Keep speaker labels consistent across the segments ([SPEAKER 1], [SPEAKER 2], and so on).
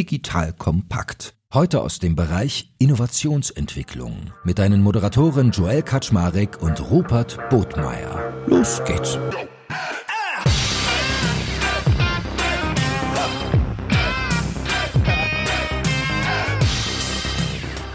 [SPEAKER 1] digital kompakt. Heute aus dem Bereich Innovationsentwicklung mit deinen Moderatoren Joel Kaczmarek und Rupert Botmeier. Los geht's!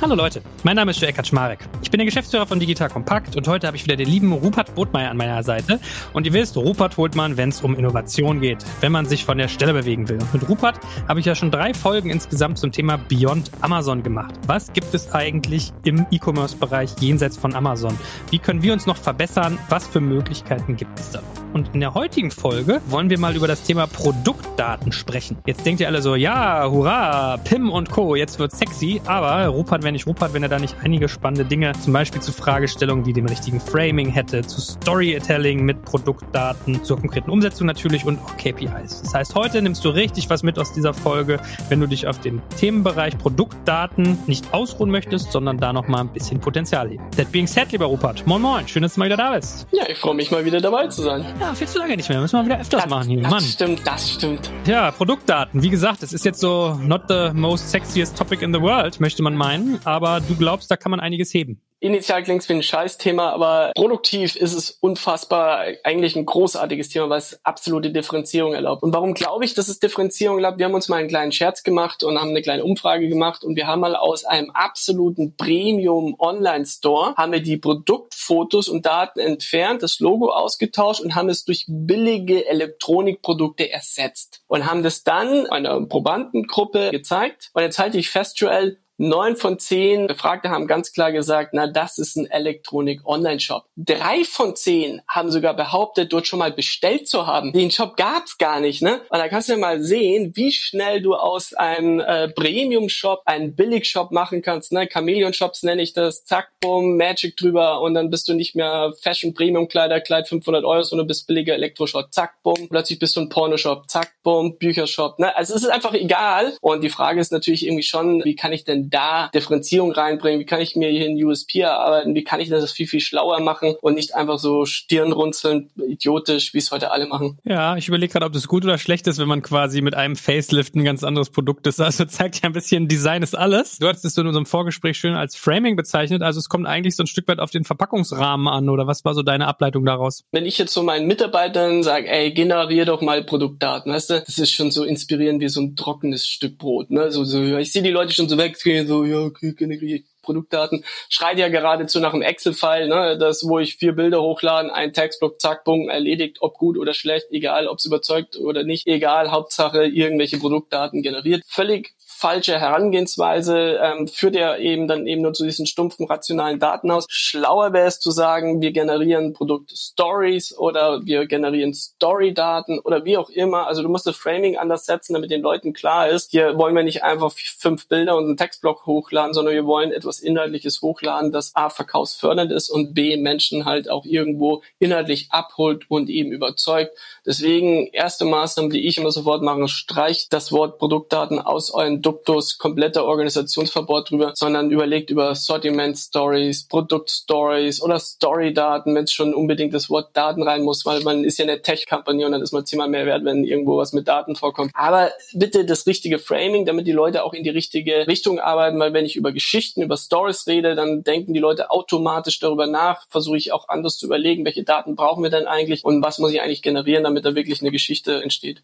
[SPEAKER 2] Hallo Leute, mein Name ist Joel Kaczmarek. Ich bin der Geschäftsführer von Digital Compact und heute habe ich wieder den lieben Rupert Botmeier an meiner Seite. Und ihr wisst, Rupert holt man, wenn es um Innovation geht, wenn man sich von der Stelle bewegen will. Und mit Rupert habe ich ja schon drei Folgen insgesamt zum Thema Beyond Amazon gemacht. Was gibt es eigentlich im E-Commerce-Bereich jenseits von Amazon? Wie können wir uns noch verbessern? Was für Möglichkeiten gibt es da noch? Und in der heutigen Folge wollen wir mal über das Thema Produktdaten sprechen. Jetzt denkt ihr alle so, ja, hurra, Pim und Co., jetzt wird sexy, aber Rupert wäre nicht Rupert, wenn er da nicht einige spannende Dinge, zum Beispiel zu Fragestellungen wie dem richtigen Framing hätte, zu Storytelling mit Produktdaten, zur konkreten Umsetzung natürlich und auch KPIs. Das heißt, heute nimmst du richtig was mit aus dieser Folge, wenn du dich auf den Themenbereich Produktdaten nicht ausruhen möchtest, sondern da noch mal ein bisschen Potenzial heben. That being said, lieber Rupert, moin moin, schön, dass du mal wieder da bist.
[SPEAKER 3] Ja, ich freue mich mal wieder dabei zu sein.
[SPEAKER 2] Ja, viel zu lange nicht mehr. Müssen wir wieder öfters
[SPEAKER 3] das,
[SPEAKER 2] machen hier.
[SPEAKER 3] Das
[SPEAKER 2] Mann.
[SPEAKER 3] stimmt, das stimmt.
[SPEAKER 2] Ja, Produktdaten. Wie gesagt, es ist jetzt so not the most sexiest topic in the world, möchte man meinen. Aber du glaubst, da kann man einiges heben.
[SPEAKER 3] Initial klingt es wie ein Scheißthema, aber produktiv ist es unfassbar eigentlich ein großartiges Thema, weil es absolute Differenzierung erlaubt. Und warum glaube ich, dass es Differenzierung erlaubt? Wir haben uns mal einen kleinen Scherz gemacht und haben eine kleine Umfrage gemacht und wir haben mal aus einem absoluten Premium Online Store haben wir die Produktfotos und Daten entfernt, das Logo ausgetauscht und haben es durch billige Elektronikprodukte ersetzt und haben das dann einer Probandengruppe gezeigt. Und jetzt halte ich fest, Joel, Neun von zehn Befragte haben ganz klar gesagt, na, das ist ein Elektronik-Online-Shop. Drei von zehn haben sogar behauptet, dort schon mal bestellt zu haben. Den Shop gab's gar nicht, ne? Und da kannst du ja mal sehen, wie schnell du aus einem äh, Premium-Shop einen Billig-Shop machen kannst, ne? Chameleon-Shops nenne ich das, zack, bumm, Magic drüber und dann bist du nicht mehr Fashion-Premium-Kleider, Kleid 500 Euro, sondern bist billiger Elektroshop, zack, bumm, plötzlich bist du ein Pornoshop, zack, bumm, Büchershop, ne? Also es ist einfach egal und die Frage ist natürlich irgendwie schon, wie kann ich denn da Differenzierung reinbringen? Wie kann ich mir hier ein USP erarbeiten? Wie kann ich das viel, viel schlauer machen und nicht einfach so stirnrunzeln, idiotisch, wie es heute alle machen?
[SPEAKER 2] Ja, ich überlege gerade, ob das gut oder schlecht ist, wenn man quasi mit einem Facelift ein ganz anderes Produkt ist. Also zeigt ja ein bisschen, Design ist alles. Du hattest es in unserem Vorgespräch schön als Framing bezeichnet. Also es kommt eigentlich so ein Stück weit auf den Verpackungsrahmen an oder was war so deine Ableitung daraus?
[SPEAKER 3] Wenn ich jetzt so meinen Mitarbeitern sage, ey, generier doch mal Produktdaten, weißt du, das ist schon so inspirierend wie so ein trockenes Stück Brot, ne? So, so, ich sehe die Leute schon so weg, gehen, so, ja, okay, generiere ich Produktdaten. Schreit ja geradezu nach einem Excel-File, ne, das, wo ich vier Bilder hochladen, ein Textblock, zack, bumm, erledigt, ob gut oder schlecht, egal, ob es überzeugt oder nicht, egal, Hauptsache irgendwelche Produktdaten generiert. Völlig falsche Herangehensweise ähm, führt ja eben dann eben nur zu diesen stumpfen rationalen Daten aus. Schlauer wäre es zu sagen, wir generieren Produkt-Stories oder wir generieren Story-Daten oder wie auch immer. Also du musst das Framing anders setzen, damit den Leuten klar ist, hier wollen wir nicht einfach fünf Bilder und einen Textblock hochladen, sondern wir wollen etwas Inhaltliches hochladen, das A, verkaufsfördernd ist und B, Menschen halt auch irgendwo inhaltlich abholt und eben überzeugt. Deswegen erste Maßnahme, die ich immer sofort mache, streicht das Wort Produktdaten aus euren Duktus, kompletter Organisationsverbot drüber, sondern überlegt über Sortiment-Stories, Produkt-Stories oder Story-Daten, wenn es schon unbedingt das Wort Daten rein muss, weil man ist ja eine Tech-Company und dann ist man zehnmal mehr wert, wenn irgendwo was mit Daten vorkommt. Aber bitte das richtige Framing, damit die Leute auch in die richtige Richtung arbeiten, weil wenn ich über Geschichten, über Stories rede, dann denken die Leute automatisch darüber nach, versuche ich auch anders zu überlegen, welche Daten brauchen wir denn eigentlich und was muss ich eigentlich generieren, damit da wirklich eine Geschichte entsteht.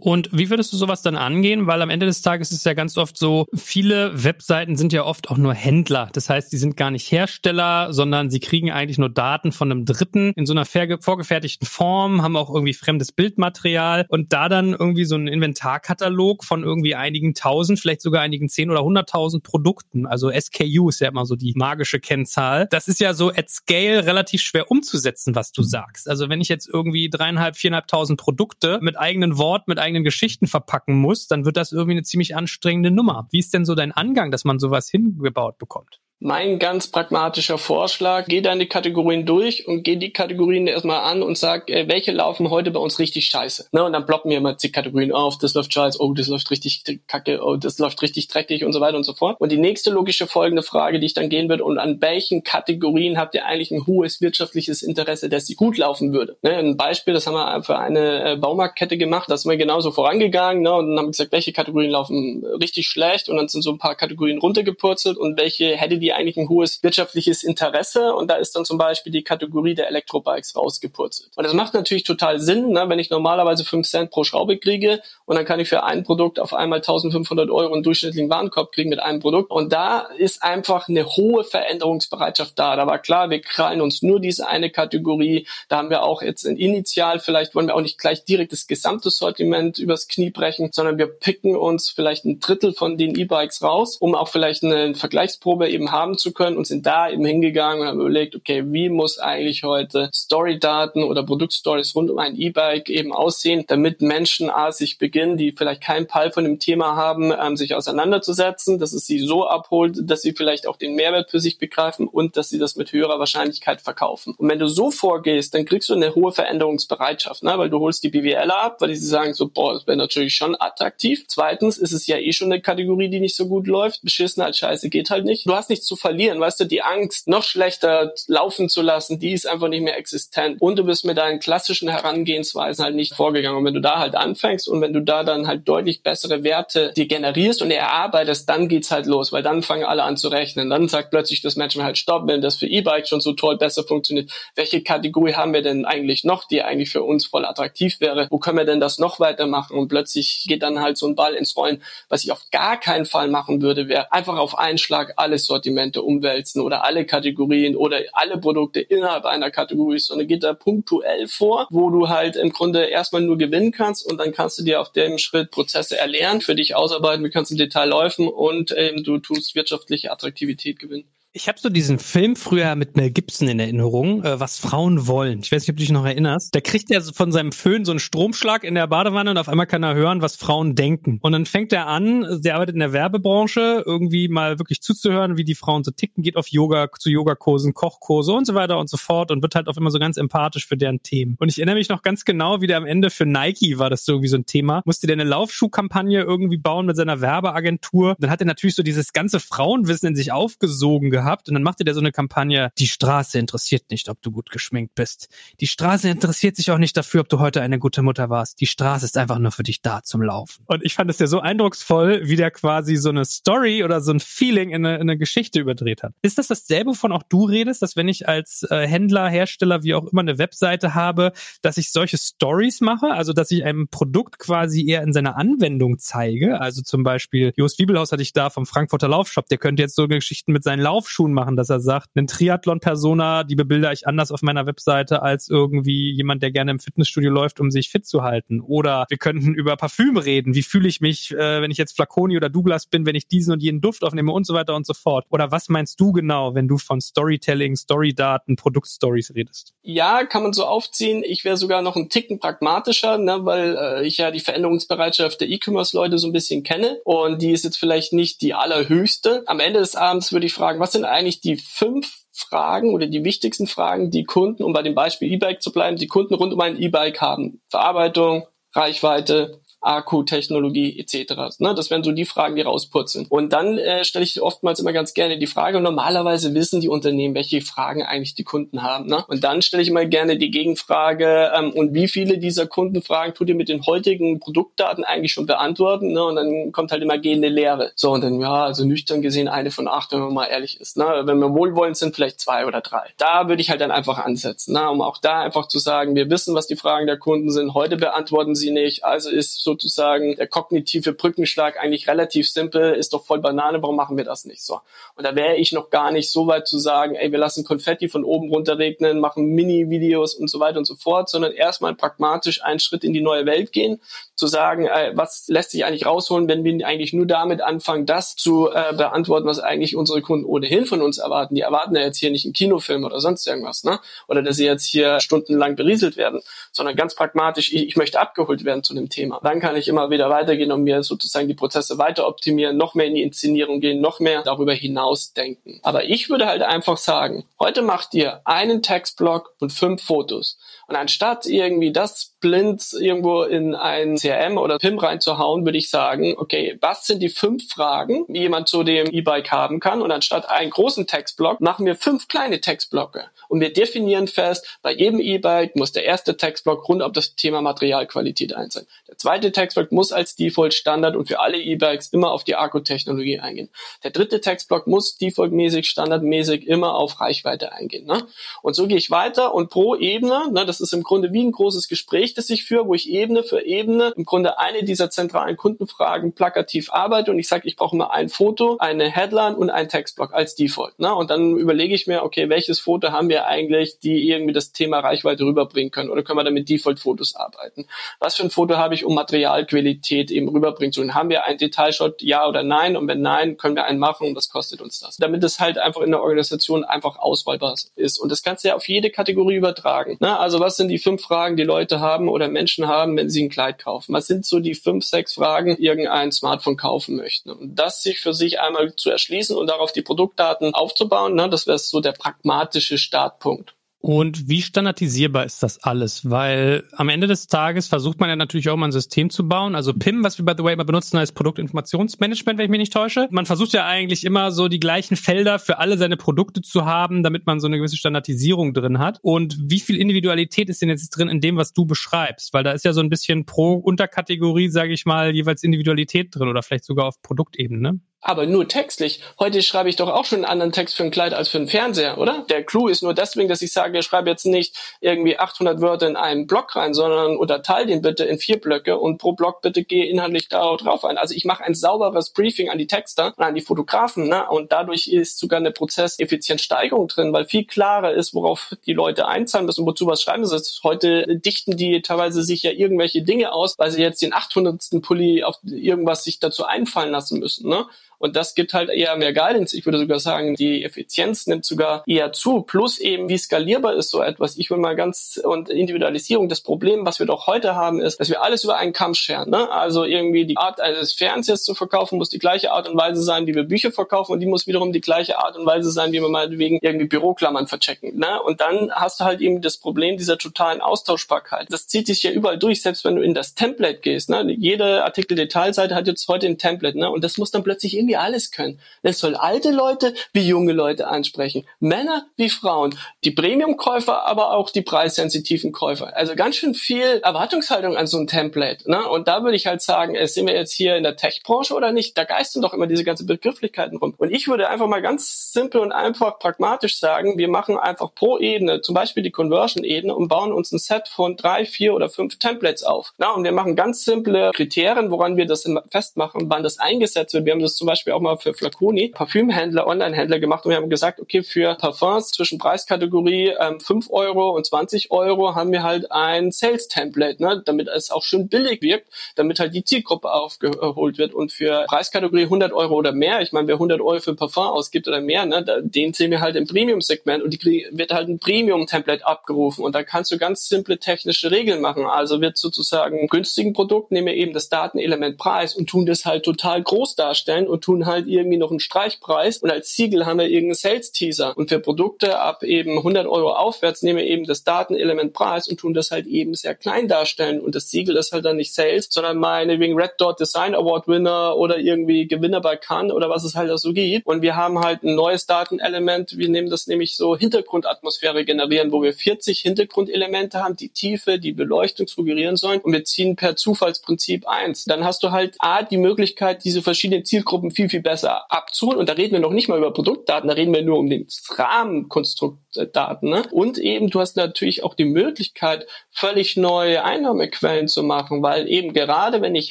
[SPEAKER 2] Und wie würdest du sowas dann angehen? Weil am Ende des Tages ist es ja ganz oft so, viele Webseiten sind ja oft auch nur Händler. Das heißt, die sind gar nicht Hersteller, sondern sie kriegen eigentlich nur Daten von einem Dritten in so einer vorgefertigten Form, haben auch irgendwie fremdes Bildmaterial und da dann irgendwie so einen Inventarkatalog von irgendwie einigen tausend, vielleicht sogar einigen zehn oder hunderttausend Produkten. Also SKU ist ja immer so die magische Kennzahl. Das ist ja so at scale relativ schwer umzusetzen, was du sagst. Also wenn ich jetzt irgendwie dreieinhalb, viereinhalbtausend Produkte mit eigenen Wort, mit eigenen eigenen Geschichten verpacken muss, dann wird das irgendwie eine ziemlich anstrengende Nummer. Wie ist denn so dein Angang, dass man sowas hingebaut bekommt?
[SPEAKER 3] Mein ganz pragmatischer Vorschlag, geh deine Kategorien durch und geh die Kategorien erstmal an und sag, äh, welche laufen heute bei uns richtig scheiße. Ne? Und dann blocken wir immer die Kategorien auf, das läuft scheiße, oh, das läuft richtig kacke, oh, das läuft richtig dreckig und so weiter und so fort. Und die nächste logische folgende Frage, die ich dann gehen würde, und an welchen Kategorien habt ihr eigentlich ein hohes wirtschaftliches Interesse, dass sie gut laufen würde? Ne? Ein Beispiel, das haben wir für eine äh, Baumarktkette gemacht, da sind wir genauso vorangegangen ne? und dann haben wir gesagt, welche Kategorien laufen richtig schlecht und dann sind so ein paar Kategorien runtergepurzelt und welche hätte die eigentlich ein hohes wirtschaftliches Interesse und da ist dann zum Beispiel die Kategorie der Elektrobikes rausgepurzelt. Und das macht natürlich total Sinn, ne, wenn ich normalerweise 5 Cent pro Schraube kriege und dann kann ich für ein Produkt auf einmal 1500 Euro einen durchschnittlichen Warenkorb kriegen mit einem Produkt. Und da ist einfach eine hohe Veränderungsbereitschaft da. Da war klar, wir krallen uns nur diese eine Kategorie. Da haben wir auch jetzt initial, vielleicht wollen wir auch nicht gleich direkt das gesamte Sortiment übers Knie brechen, sondern wir picken uns vielleicht ein Drittel von den E-Bikes raus, um auch vielleicht eine Vergleichsprobe eben haben haben zu können und sind da eben hingegangen und haben überlegt, okay, wie muss eigentlich heute Story-Daten oder Produktstories rund um ein E-Bike eben aussehen, damit Menschen A, sich beginnen, die vielleicht keinen Pall von dem Thema haben, ähm, sich auseinanderzusetzen, dass es sie so abholt, dass sie vielleicht auch den Mehrwert für sich begreifen und dass sie das mit höherer Wahrscheinlichkeit verkaufen. Und wenn du so vorgehst, dann kriegst du eine hohe Veränderungsbereitschaft, ne? weil du holst die BWLer ab, weil die sagen so, boah, das wäre natürlich schon attraktiv. Zweitens ist es ja eh schon eine Kategorie, die nicht so gut läuft. Beschissen als Scheiße geht halt nicht. Du hast nichts zu verlieren. Weißt du, die Angst, noch schlechter laufen zu lassen, die ist einfach nicht mehr existent. Und du bist mit deinen klassischen Herangehensweisen halt nicht vorgegangen. Und wenn du da halt anfängst und wenn du da dann halt deutlich bessere Werte dir generierst und erarbeitest, dann geht's halt los, weil dann fangen alle an zu rechnen. Dann sagt plötzlich das Management halt, stopp, wenn das für E-Bike schon so toll besser funktioniert, welche Kategorie haben wir denn eigentlich noch, die eigentlich für uns voll attraktiv wäre? Wo können wir denn das noch weitermachen? Und plötzlich geht dann halt so ein Ball ins Rollen. Was ich auf gar keinen Fall machen würde, wäre einfach auf einen Schlag alles Sortiment Sortimente umwälzen oder alle Kategorien oder alle Produkte innerhalb einer Kategorie, sondern geht da punktuell vor, wo du halt im Grunde erstmal nur gewinnen kannst und dann kannst du dir auf dem Schritt Prozesse erlernen, für dich ausarbeiten, wie kannst du im Detail laufen und ähm, du tust wirtschaftliche Attraktivität gewinnen.
[SPEAKER 2] Ich habe so diesen Film früher mit Mel Gibson in Erinnerung, äh, was Frauen wollen. Ich weiß nicht, ob du dich noch erinnerst. Da kriegt er von seinem Föhn so einen Stromschlag in der Badewanne und auf einmal kann er hören, was Frauen denken. Und dann fängt er an, der arbeitet in der Werbebranche, irgendwie mal wirklich zuzuhören, wie die Frauen so ticken, geht auf Yoga, zu Yogakursen, Kochkurse und so weiter und so fort und wird halt auf immer so ganz empathisch für deren Themen. Und ich erinnere mich noch ganz genau, wie der am Ende für Nike war das so irgendwie so ein Thema. Musste der eine Laufschuhkampagne irgendwie bauen mit seiner Werbeagentur. Dann hat er natürlich so dieses ganze Frauenwissen in sich aufgesogen gehabt und dann machte der so eine Kampagne, die Straße interessiert nicht, ob du gut geschminkt bist. Die Straße interessiert sich auch nicht dafür, ob du heute eine gute Mutter warst. Die Straße ist einfach nur für dich da zum Laufen. Und ich fand es ja so eindrucksvoll, wie der quasi so eine Story oder so ein Feeling in eine, in eine Geschichte überdreht hat. Ist das dasselbe, wovon auch du redest, dass wenn ich als äh, Händler, Hersteller, wie auch immer eine Webseite habe, dass ich solche Stories mache, also dass ich einem Produkt quasi eher in seiner Anwendung zeige, also zum Beispiel Jost Wiebelhaus hatte ich da vom Frankfurter Laufshop, der könnte jetzt so Geschichten mit seinen Laufschuhen Laufschuhen machen, dass er sagt, einen Triathlon-Persona, die bebilder ich anders auf meiner Webseite als irgendwie jemand, der gerne im Fitnessstudio läuft, um sich fit zu halten. Oder wir könnten über Parfüm reden. Wie fühle ich mich, äh, wenn ich jetzt Flaconi oder Douglas bin, wenn ich diesen und jenen Duft aufnehme und so weiter und so fort. Oder was meinst du genau, wenn du von Storytelling, Storydaten, Produktstories redest?
[SPEAKER 3] Ja, kann man so aufziehen. Ich wäre sogar noch einen Ticken pragmatischer, ne, weil äh, ich ja die Veränderungsbereitschaft der E-Commerce-Leute so ein bisschen kenne und die ist jetzt vielleicht nicht die allerhöchste. Am Ende des Abends würde ich fragen, was sind sind eigentlich die fünf Fragen oder die wichtigsten Fragen, die Kunden, um bei dem Beispiel E-Bike zu bleiben, die Kunden rund um ein E-Bike haben. Verarbeitung, Reichweite, Akkutechnologie etc. Ne? Das wären so die Fragen, die rauspurzeln. Und dann äh, stelle ich oftmals immer ganz gerne die Frage, normalerweise wissen die Unternehmen, welche Fragen eigentlich die Kunden haben. Ne? Und dann stelle ich immer gerne die Gegenfrage, ähm, und wie viele dieser Kundenfragen tut ihr mit den heutigen Produktdaten eigentlich schon beantworten? Ne? Und dann kommt halt immer gehende Lehre. So, und dann, ja, also nüchtern gesehen eine von acht, wenn man mal ehrlich ist. Ne? Wenn wir wohlwollend sind, vielleicht zwei oder drei. Da würde ich halt dann einfach ansetzen, ne? um auch da einfach zu sagen, wir wissen, was die Fragen der Kunden sind. Heute beantworten sie nicht. Also ist sozusagen der kognitive Brückenschlag eigentlich relativ simpel, ist doch voll Banane, warum machen wir das nicht so? Und da wäre ich noch gar nicht so weit zu sagen, ey, wir lassen Konfetti von oben runter regnen, machen Mini-Videos und so weiter und so fort, sondern erstmal pragmatisch einen Schritt in die neue Welt gehen, zu sagen, äh, was lässt sich eigentlich rausholen, wenn wir eigentlich nur damit anfangen, das zu äh, beantworten, was eigentlich unsere Kunden ohnehin von uns erwarten. Die erwarten ja jetzt hier nicht einen Kinofilm oder sonst irgendwas, ne? Oder dass sie jetzt hier stundenlang berieselt werden, sondern ganz pragmatisch, ich, ich möchte abgeholt werden zu dem Thema. Dann kann ich immer wieder weitergehen und mir sozusagen die Prozesse weiter optimieren, noch mehr in die Inszenierung gehen, noch mehr darüber hinaus denken. Aber ich würde halt einfach sagen, heute macht ihr einen Textblock und fünf Fotos. Und anstatt irgendwie das blind irgendwo in ein CRM oder PIM reinzuhauen, würde ich sagen, okay, was sind die fünf Fragen, die jemand zu dem E-Bike haben kann? Und anstatt einen großen Textblock machen wir fünf kleine Textblocke. Und wir definieren fest, bei jedem E-Bike muss der erste Textblock rund um das Thema Materialqualität ein sein. Der zweite Textblock muss als Default Standard und für alle E-Bikes immer auf die Akkutechnologie eingehen. Der dritte Textblock muss defaultmäßig, standardmäßig immer auf Reichweite eingehen. Ne? Und so gehe ich weiter und pro Ebene, ne, das ist im Grunde wie ein großes Gespräch, das ich führe, wo ich Ebene für Ebene im Grunde eine dieser zentralen Kundenfragen plakativ arbeite und ich sage, ich brauche mal ein Foto, eine Headline und ein Textblock als Default. Ne? Und dann überlege ich mir, okay, welches Foto haben wir eigentlich, die irgendwie das Thema Reichweite rüberbringen können oder können wir damit Default-Fotos arbeiten? Was für ein Foto habe ich, um Materialqualität eben rüberbringen zu können? Haben wir einen Detailshot, ja oder nein? Und wenn nein, können wir einen machen und was kostet uns das? Damit es halt einfach in der Organisation einfach auswahlbar ist. Und das kannst du ja auf jede Kategorie übertragen. Ne? Also was sind die fünf Fragen, die Leute haben oder Menschen haben, wenn sie ein Kleid kaufen? Was sind so die fünf, sechs Fragen, die irgendein Smartphone kaufen möchten? Und das sich für sich einmal zu erschließen und darauf die Produktdaten aufzubauen, ne, das wäre so der pragmatische Startpunkt.
[SPEAKER 2] Und wie standardisierbar ist das alles? Weil am Ende des Tages versucht man ja natürlich auch mal ein System zu bauen. Also PIM, was wir by the way immer benutzen, heißt Produktinformationsmanagement, wenn ich mich nicht täusche. Man versucht ja eigentlich immer so die gleichen Felder für alle seine Produkte zu haben, damit man so eine gewisse Standardisierung drin hat. Und wie viel Individualität ist denn jetzt drin in dem, was du beschreibst? Weil da ist ja so ein bisschen pro Unterkategorie, sage ich mal, jeweils Individualität drin oder vielleicht sogar auf Produktebene.
[SPEAKER 3] Aber nur textlich. Heute schreibe ich doch auch schon einen anderen Text für ein Kleid als für einen Fernseher, oder? Der Clou ist nur deswegen, dass ich sage, ich schreibe jetzt nicht irgendwie 800 Wörter in einen Block rein, sondern unterteile den bitte in vier Blöcke und pro Block bitte gehe inhaltlich da drauf ein. Also ich mache ein sauberes Briefing an die Texter an die Fotografen, ne? Und dadurch ist sogar eine Prozesseffizienzsteigerung drin, weil viel klarer ist, worauf die Leute einzahlen müssen, wozu was schreiben sie. Heute dichten die teilweise sich ja irgendwelche Dinge aus, weil sie jetzt den 800. Pulli auf irgendwas sich dazu einfallen lassen müssen, ne? Und das gibt halt eher mehr Guidance. Ich würde sogar sagen, die Effizienz nimmt sogar eher zu. Plus eben, wie skalierbar ist so etwas. Ich will mal ganz, und Individualisierung. Das Problem, was wir doch heute haben, ist, dass wir alles über einen Kamm scheren. Ne? Also irgendwie die Art eines Fernsehers zu verkaufen, muss die gleiche Art und Weise sein, wie wir Bücher verkaufen. Und die muss wiederum die gleiche Art und Weise sein, wie wir meinetwegen irgendwie Büroklammern verchecken. Ne? Und dann hast du halt eben das Problem dieser totalen Austauschbarkeit. Das zieht sich ja überall durch, selbst wenn du in das Template gehst. Ne? Jede Artikel-Detailseite hat jetzt heute ein Template. Ne? Und das muss dann plötzlich irgendwie wir alles können. Das soll alte Leute wie junge Leute ansprechen, Männer wie Frauen, die Premium-Käufer, aber auch die preissensitiven Käufer. Also ganz schön viel Erwartungshaltung an so ein Template. Ne? Und da würde ich halt sagen, äh, sind wir jetzt hier in der Tech-Branche oder nicht? Da geistern doch immer diese ganzen Begrifflichkeiten rum. Und ich würde einfach mal ganz simpel und einfach pragmatisch sagen, wir machen einfach pro Ebene, zum Beispiel die Conversion-Ebene und bauen uns ein Set von drei, vier oder fünf Templates auf. Na, und wir machen ganz simple Kriterien, woran wir das festmachen, wann das eingesetzt wird. Wir haben das zum Beispiel Beispiel auch mal für Flaconi, Parfümhändler, Online-Händler gemacht und wir haben gesagt, okay, für Parfums zwischen Preiskategorie ähm, 5 Euro und 20 Euro haben wir halt ein Sales-Template, ne, damit es auch schön billig wirkt, damit halt die Zielgruppe aufgeholt wird. Und für Preiskategorie 100 Euro oder mehr, ich meine, wer 100 Euro für Parfum ausgibt oder mehr, ne, den sehen wir halt im Premium-Segment und die wird halt ein Premium-Template abgerufen. Und da kannst du ganz simple technische Regeln machen, also wird sozusagen günstigen Produkt nehmen wir eben das Datenelement Preis und tun das halt total groß darstellen und tun halt irgendwie noch einen Streichpreis und als Siegel haben wir irgendeinen Sales-Teaser. Und für Produkte ab eben 100 Euro aufwärts nehmen wir eben das Datenelement Preis und tun das halt eben sehr klein darstellen. Und das Siegel ist halt dann nicht Sales, sondern meinetwegen Red Dot Design Award Winner oder irgendwie Gewinner bei Cannes oder was es halt auch so gibt. Und wir haben halt ein neues Datenelement. Wir nehmen das nämlich so Hintergrundatmosphäre generieren, wo wir 40 Hintergrundelemente haben, die Tiefe, die Beleuchtung suggerieren sollen. Und wir ziehen per Zufallsprinzip eins. Dann hast du halt A, die Möglichkeit, diese verschiedenen Zielgruppen viel, viel besser abzuholen. Und da reden wir noch nicht mal über Produktdaten, da reden wir nur um den Rahmenkonstruktdaten. Ne? Und eben, du hast natürlich auch die Möglichkeit, völlig neue Einnahmequellen zu machen, weil eben gerade wenn ich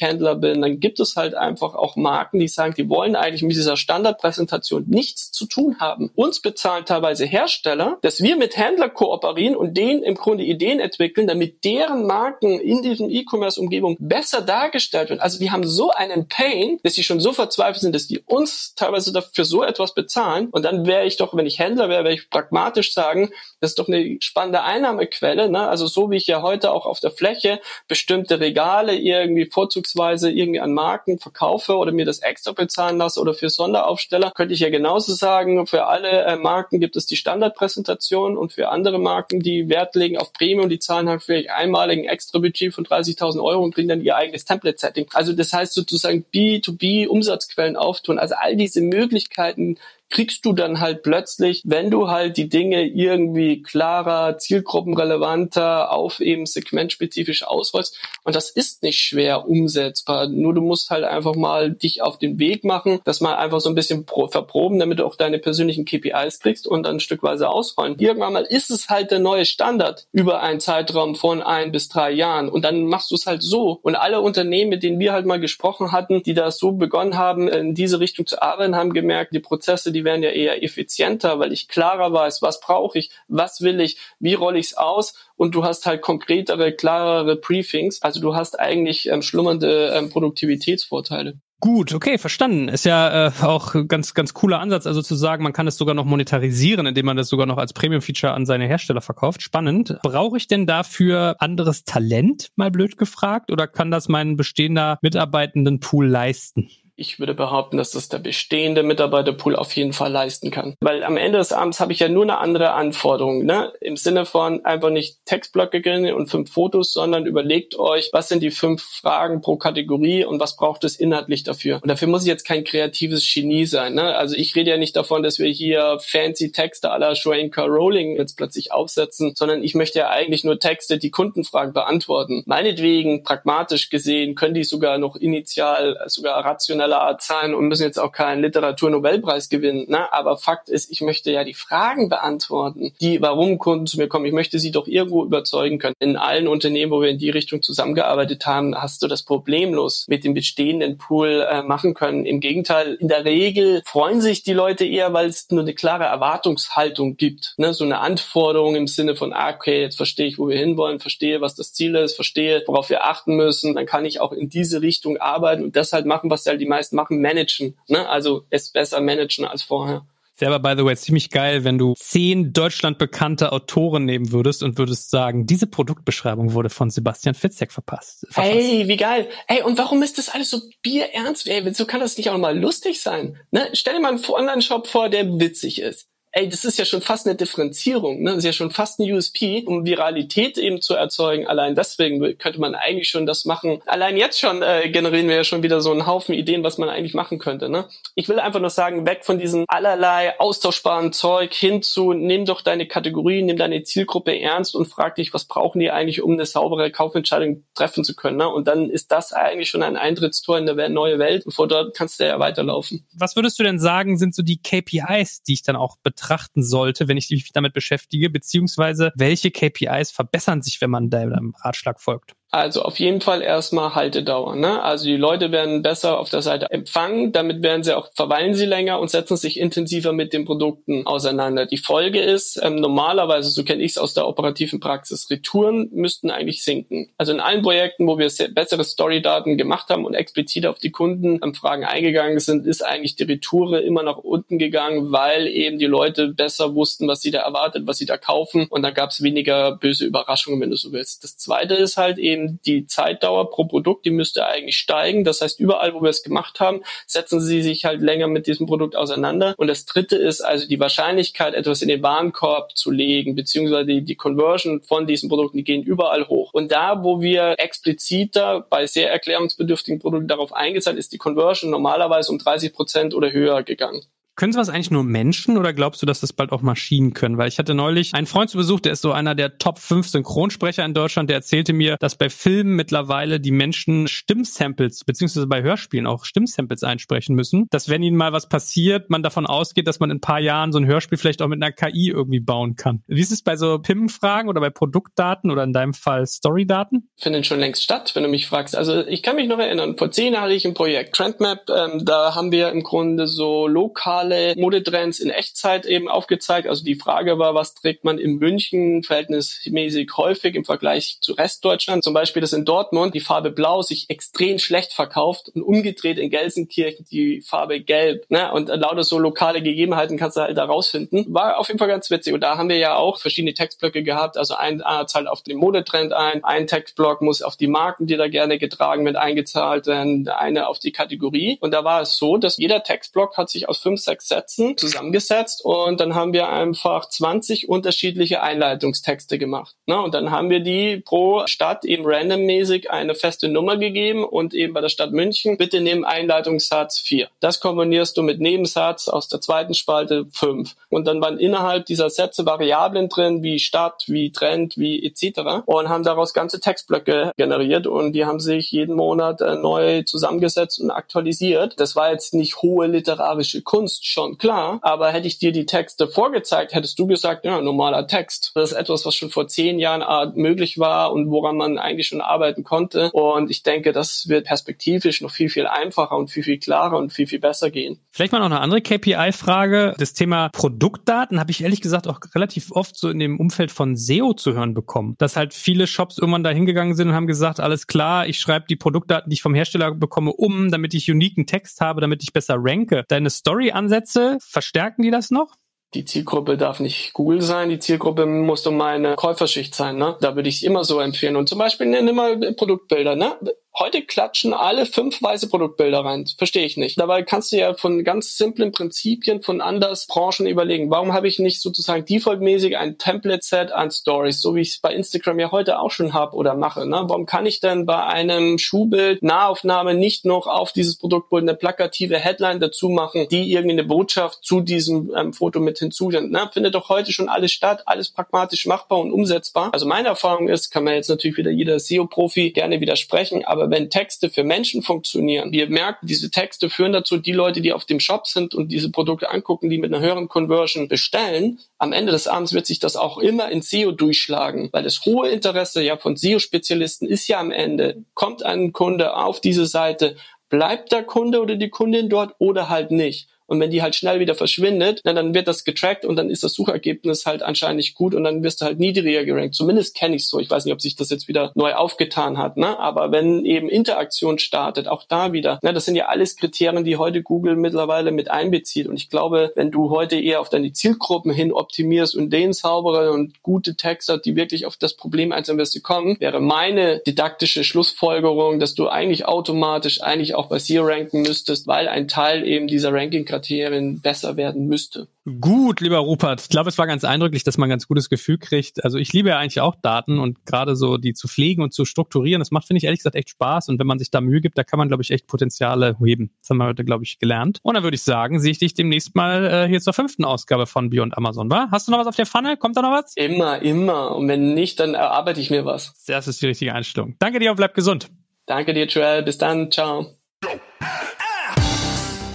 [SPEAKER 3] Händler bin, dann gibt es halt einfach auch Marken, die sagen, die wollen eigentlich mit dieser Standardpräsentation nichts zu tun haben. Uns bezahlen teilweise Hersteller, dass wir mit Händler kooperieren und denen im Grunde Ideen entwickeln, damit deren Marken in diesem E-Commerce-Umgebung besser dargestellt werden. Also die haben so einen Pain, dass sie schon so verzweifelt sind, dass die uns teilweise dafür so etwas bezahlen. Und dann wäre ich doch, wenn ich Händler wäre, wäre ich pragmatisch sagen, das ist doch eine spannende Einnahmequelle. Ne? Also so wie ich ja heute auch auf der Fläche bestimmte Regale irgendwie vorzugsweise irgendwie an Marken verkaufe oder mir das extra bezahlen lasse oder für Sonderaufsteller, könnte ich ja genauso sagen, für alle äh, Marken gibt es die Standardpräsentation und für andere Marken, die Wert legen auf Premium, die zahlen halt vielleicht einmaligen extra Budget von 30.000 Euro und bringen dann ihr eigenes Template-Setting. Also das heißt sozusagen B2B Umsatzquellen auftun. Also all diese Möglichkeiten kriegst du dann halt plötzlich, wenn du halt die Dinge irgendwie klarer, zielgruppenrelevanter, auf eben segmentspezifisch ausrollst. Und das ist nicht schwer umsetzbar. Nur du musst halt einfach mal dich auf den Weg machen, das mal einfach so ein bisschen verproben, damit du auch deine persönlichen KPIs kriegst und dann stückweise ausrollen. Irgendwann mal ist es halt der neue Standard über einen Zeitraum von ein bis drei Jahren. Und dann machst du es halt so. Und alle Unternehmen, mit denen wir halt mal gesprochen hatten, die da so begonnen haben, in diese Richtung zu arbeiten, haben gemerkt, die Prozesse, die die werden ja eher effizienter, weil ich klarer weiß, was brauche ich, was will ich, wie rolle ich es aus und du hast halt konkretere, klarere Briefings. Also du hast eigentlich ähm, schlummernde ähm, Produktivitätsvorteile.
[SPEAKER 2] Gut, okay, verstanden. Ist ja äh, auch ganz ganz cooler Ansatz, also zu sagen, man kann es sogar noch monetarisieren, indem man das sogar noch als Premium-Feature an seine Hersteller verkauft. Spannend. Brauche ich denn dafür anderes Talent, mal blöd gefragt, oder kann das mein bestehender Mitarbeitenden Pool leisten?
[SPEAKER 3] Ich würde behaupten, dass das der bestehende Mitarbeiterpool auf jeden Fall leisten kann. Weil am Ende des Abends habe ich ja nur eine andere Anforderung. Ne? Im Sinne von einfach nicht Textblöcke und fünf Fotos, sondern überlegt euch, was sind die fünf Fragen pro Kategorie und was braucht es inhaltlich dafür. Und dafür muss ich jetzt kein kreatives Genie sein. Ne? Also ich rede ja nicht davon, dass wir hier fancy Texte aller Schwenker Rowling jetzt plötzlich aufsetzen, sondern ich möchte ja eigentlich nur Texte, die Kundenfragen beantworten. Meinetwegen, pragmatisch gesehen, können die sogar noch initial, sogar rational aller Art sein und müssen jetzt auch keinen Literaturnobelpreis gewinnen. Ne? Aber Fakt ist, ich möchte ja die Fragen beantworten, die, warum Kunden zu mir kommen. Ich möchte sie doch irgendwo überzeugen können. In allen Unternehmen, wo wir in die Richtung zusammengearbeitet haben, hast du das problemlos mit dem bestehenden Pool äh, machen können. Im Gegenteil, in der Regel freuen sich die Leute eher, weil es nur eine klare Erwartungshaltung gibt. Ne? So eine Anforderung im Sinne von, ah, okay, jetzt verstehe ich, wo wir hinwollen, verstehe, was das Ziel ist, verstehe, worauf wir achten müssen. Dann kann ich auch in diese Richtung arbeiten und das halt machen, was halt die meisten meisten machen, managen. Ne? Also es besser managen als vorher.
[SPEAKER 2] Selber, by the way, ziemlich geil, wenn du zehn Deutschland bekannte Autoren nehmen würdest und würdest sagen, diese Produktbeschreibung wurde von Sebastian Fitzek verpasst.
[SPEAKER 3] Verfasst. Ey, wie geil. Ey, und warum ist das alles so bierernst? Ey, so kann das nicht auch mal lustig sein. Ne? Stell dir mal einen Online-Shop vor, der witzig ist ey, das ist ja schon fast eine Differenzierung, ne? Das ist ja schon fast ein USP, um Viralität eben zu erzeugen. Allein deswegen könnte man eigentlich schon das machen. Allein jetzt schon äh, generieren wir ja schon wieder so einen Haufen Ideen, was man eigentlich machen könnte, ne? Ich will einfach nur sagen, weg von diesem allerlei austauschbaren Zeug hin zu, nimm doch deine Kategorie, nimm deine Zielgruppe ernst und frag dich, was brauchen die eigentlich, um eine saubere Kaufentscheidung treffen zu können, ne? Und dann ist das eigentlich schon ein Eintrittstor in eine neue Welt und vor dort kannst du ja weiterlaufen.
[SPEAKER 2] Was würdest du denn sagen, sind so die KPIs, die ich dann auch betrachte? Betrachten sollte, wenn ich mich damit beschäftige, beziehungsweise welche KPIs verbessern sich, wenn man deinem Ratschlag folgt?
[SPEAKER 3] Also auf jeden Fall erstmal Haltedauer. Ne? Also die Leute werden besser auf der Seite empfangen, damit werden sie auch verweilen sie länger und setzen sich intensiver mit den Produkten auseinander. Die Folge ist ähm, normalerweise, so kenne ich es aus der operativen Praxis, Retouren müssten eigentlich sinken. Also in allen Projekten, wo wir bessere Storydaten gemacht haben und explizit auf die Kundenfragen eingegangen sind, ist eigentlich die Retoure immer nach unten gegangen, weil eben die Leute besser wussten, was sie da erwartet, was sie da kaufen und da gab es weniger böse Überraschungen, wenn du so willst. Das Zweite ist halt eben eben die Zeitdauer pro Produkt, die müsste eigentlich steigen. Das heißt, überall, wo wir es gemacht haben, setzen sie sich halt länger mit diesem Produkt auseinander. Und das dritte ist also die Wahrscheinlichkeit, etwas in den Warenkorb zu legen, beziehungsweise die, die Conversion von diesen Produkten, die gehen überall hoch. Und da, wo wir expliziter bei sehr erklärungsbedürftigen Produkten darauf eingezahlt, ist die Conversion normalerweise um 30 Prozent oder höher gegangen.
[SPEAKER 2] Können sowas eigentlich nur Menschen oder glaubst du, dass das bald auch Maschinen können? Weil ich hatte neulich einen Freund zu Besuch, der ist so einer der Top 5 Synchronsprecher in Deutschland, der erzählte mir, dass bei Filmen mittlerweile die Menschen Stimmsamples, beziehungsweise bei Hörspielen auch Stimmsamples einsprechen müssen. Dass wenn ihnen mal was passiert, man davon ausgeht, dass man in ein paar Jahren so ein Hörspiel vielleicht auch mit einer KI irgendwie bauen kann. Wie ist es bei so PIM-Fragen oder bei Produktdaten oder in deinem Fall Storydaten?
[SPEAKER 3] Findet schon längst statt, wenn du mich fragst. Also ich kann mich noch erinnern, vor zehn Jahren hatte ich ein Projekt, Trendmap, ähm, da haben wir im Grunde so lokale globale Modetrends in Echtzeit eben aufgezeigt. Also die Frage war, was trägt man in München verhältnismäßig häufig im Vergleich zu Restdeutschland? Zum Beispiel, dass in Dortmund die Farbe Blau sich extrem schlecht verkauft und umgedreht in Gelsenkirchen die Farbe Gelb. Ne? Und lauter so lokale Gegebenheiten kannst du halt da rausfinden. War auf jeden Fall ganz witzig. Und da haben wir ja auch verschiedene Textblöcke gehabt. Also ein zahlt auf den Modetrend ein, ein Textblock muss auf die Marken, die da gerne getragen werden, eingezahlt werden, eine auf die Kategorie. Und da war es so, dass jeder Textblock hat sich aus fünf, sechs Sätzen zusammengesetzt und dann haben wir einfach 20 unterschiedliche Einleitungstexte gemacht. Ne? Und dann haben wir die pro Stadt eben randommäßig eine feste Nummer gegeben und eben bei der Stadt München bitte nimm Einleitungssatz 4. Das kombinierst du mit Nebensatz aus der zweiten Spalte 5. Und dann waren innerhalb dieser Sätze Variablen drin, wie Stadt, wie Trend, wie etc. Und haben daraus ganze Textblöcke generiert und die haben sich jeden Monat äh, neu zusammengesetzt und aktualisiert. Das war jetzt nicht hohe literarische Kunst, schon klar, aber hätte ich dir die Texte vorgezeigt, hättest du gesagt, ja, normaler Text. Das ist etwas, was schon vor zehn Jahren äh, möglich war und woran man eigentlich schon arbeiten konnte. Und ich denke, das wird perspektivisch noch viel, viel einfacher und viel, viel klarer und viel, viel besser gehen.
[SPEAKER 2] Vielleicht mal noch eine andere KPI-Frage. Das Thema Produktdaten habe ich ehrlich gesagt auch relativ oft so in dem Umfeld von SEO zu hören bekommen. Dass halt viele Shops irgendwann da hingegangen sind und haben gesagt, alles klar, ich schreibe die Produktdaten, die ich vom Hersteller bekomme, um, damit ich uniken Text habe, damit ich besser ranke. Deine Story-Ansätze Ansätze, verstärken die das noch?
[SPEAKER 3] Die Zielgruppe darf nicht Google sein, die Zielgruppe muss um meine Käuferschicht sein. Ne? Da würde ich immer so empfehlen. Und zum Beispiel nimm mal Produktbilder. Ne? Heute klatschen alle fünf weiße Produktbilder rein. Verstehe ich nicht. Dabei kannst du ja von ganz simplen Prinzipien von anders Branchen überlegen. Warum habe ich nicht sozusagen defaultmäßig ein Template-Set an Stories, so wie ich es bei Instagram ja heute auch schon habe oder mache? Ne? Warum kann ich denn bei einem Schuhbild Nahaufnahme nicht noch auf dieses Produktbild eine plakative Headline dazu machen, die irgendwie eine Botschaft zu diesem ähm, Foto mit hinzusendet? Ne? Findet doch heute schon alles statt, alles pragmatisch machbar und umsetzbar. Also meine Erfahrung ist, kann man jetzt natürlich wieder jeder SEO-Profi gerne widersprechen, aber aber wenn Texte für Menschen funktionieren, wir merken, diese Texte führen dazu, die Leute, die auf dem Shop sind und diese Produkte angucken, die mit einer höheren Conversion bestellen, am Ende des Abends wird sich das auch immer in SEO durchschlagen, weil das hohe Interesse ja von SEO-Spezialisten ist ja am Ende, kommt ein Kunde auf diese Seite, bleibt der Kunde oder die Kundin dort oder halt nicht. Und wenn die halt schnell wieder verschwindet, na, dann wird das getrackt und dann ist das Suchergebnis halt anscheinend nicht gut und dann wirst du halt niedriger gerankt. Zumindest kenne ich so. Ich weiß nicht, ob sich das jetzt wieder neu aufgetan hat. Ne? Aber wenn eben Interaktion startet, auch da wieder, na, das sind ja alles Kriterien, die heute Google mittlerweile mit einbezieht. Und ich glaube, wenn du heute eher auf deine Zielgruppen hin optimierst und denen saubere und gute Texte, die wirklich auf das Problem einzeln wirst kommen, wäre meine didaktische Schlussfolgerung, dass du eigentlich automatisch eigentlich auch bei SEO ranken müsstest, weil ein Teil eben dieser Ranking Kriterien besser werden müsste.
[SPEAKER 2] Gut, lieber Rupert. Ich glaube, es war ganz eindrücklich, dass man ein ganz gutes Gefühl kriegt. Also ich liebe ja eigentlich auch Daten und gerade so die zu pflegen und zu strukturieren, das macht, finde ich, ehrlich gesagt echt Spaß. Und wenn man sich da Mühe gibt, da kann man, glaube ich, echt Potenziale heben. Das haben wir heute, glaube ich, gelernt. Und dann würde ich sagen, sehe ich dich demnächst mal äh, hier zur fünften Ausgabe von Beyond Amazon, wa? Hast du noch was auf der Pfanne? Kommt da noch was?
[SPEAKER 3] Immer, immer. Und wenn nicht, dann erarbeite ich mir was.
[SPEAKER 2] Das ist die richtige Einstellung. Danke dir und bleib gesund.
[SPEAKER 3] Danke dir, Joel. Bis dann. Ciao.